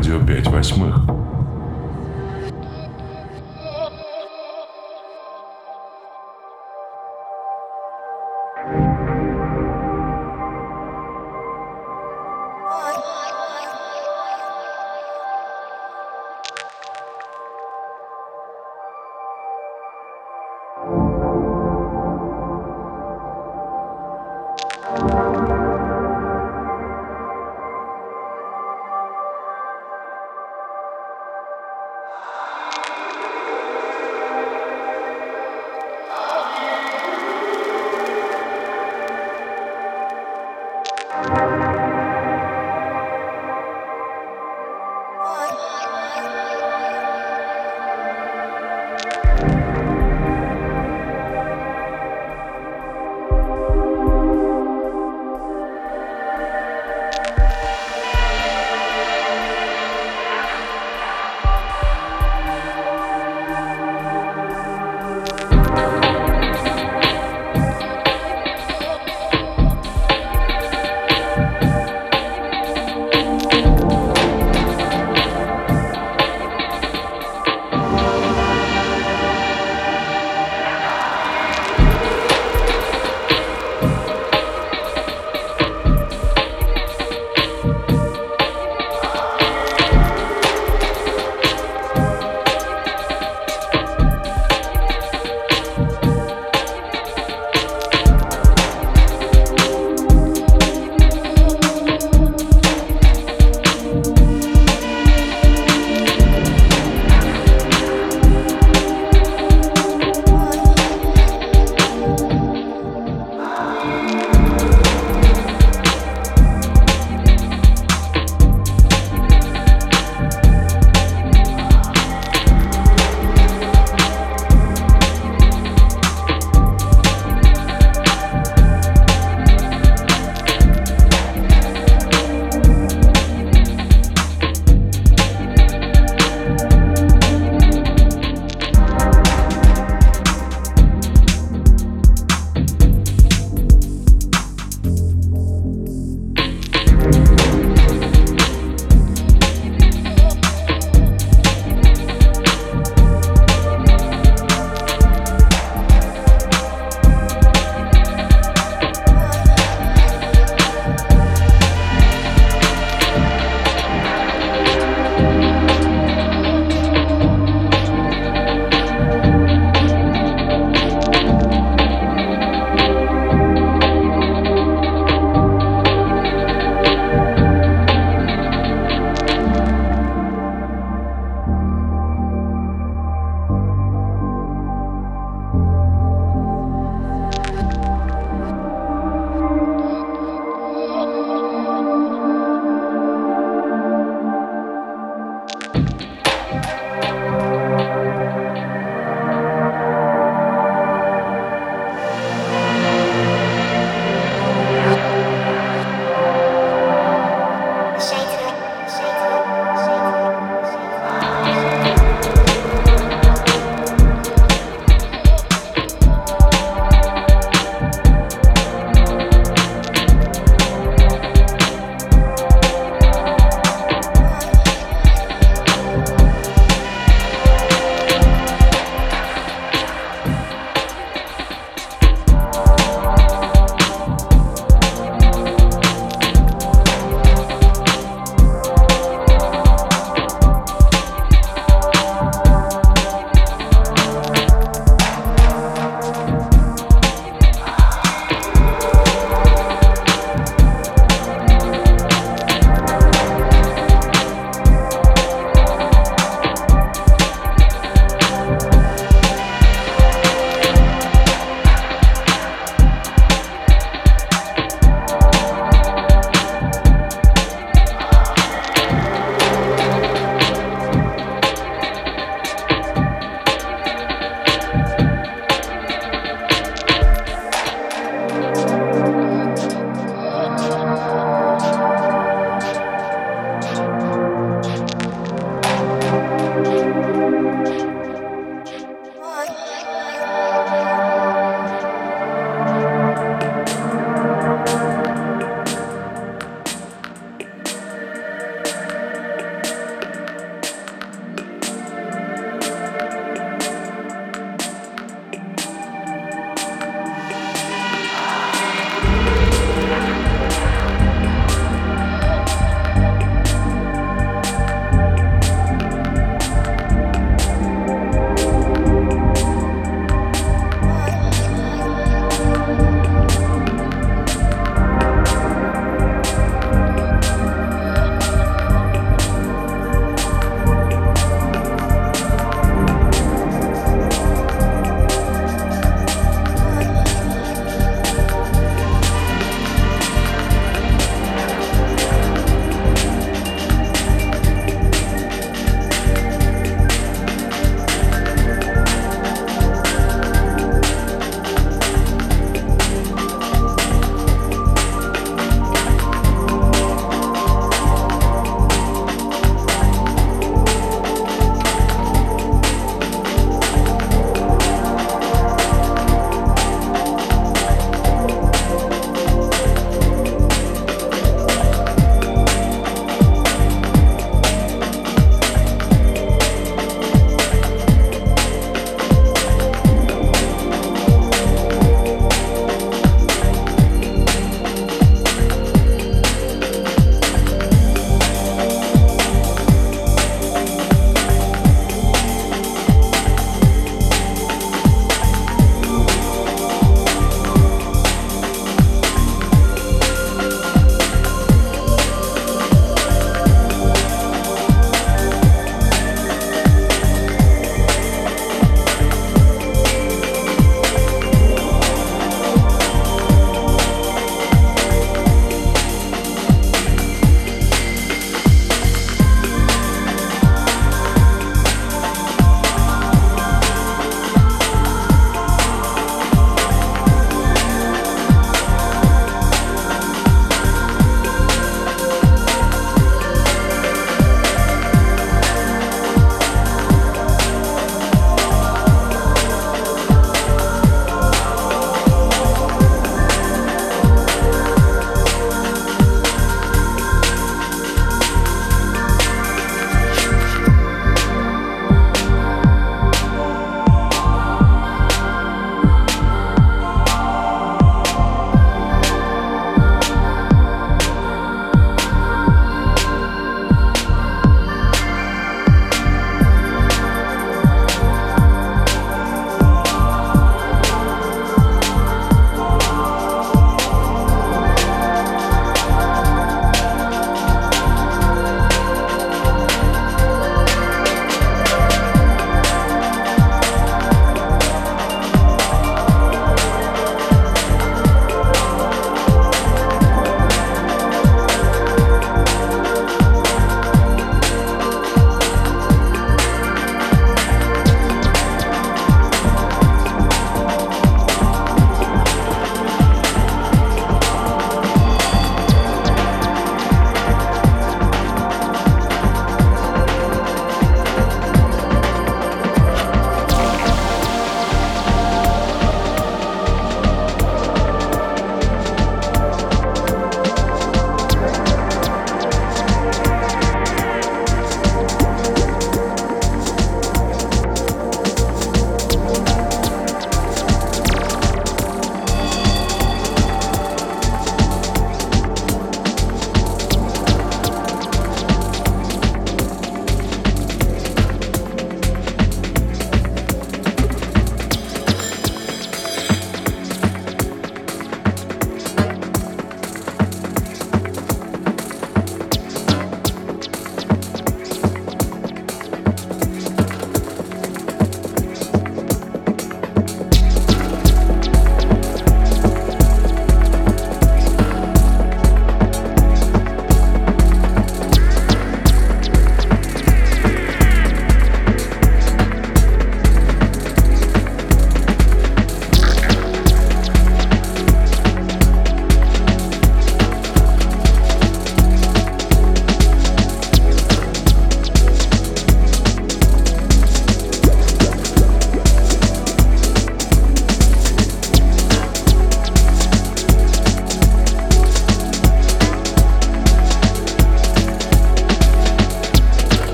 Радио 5 восьмых.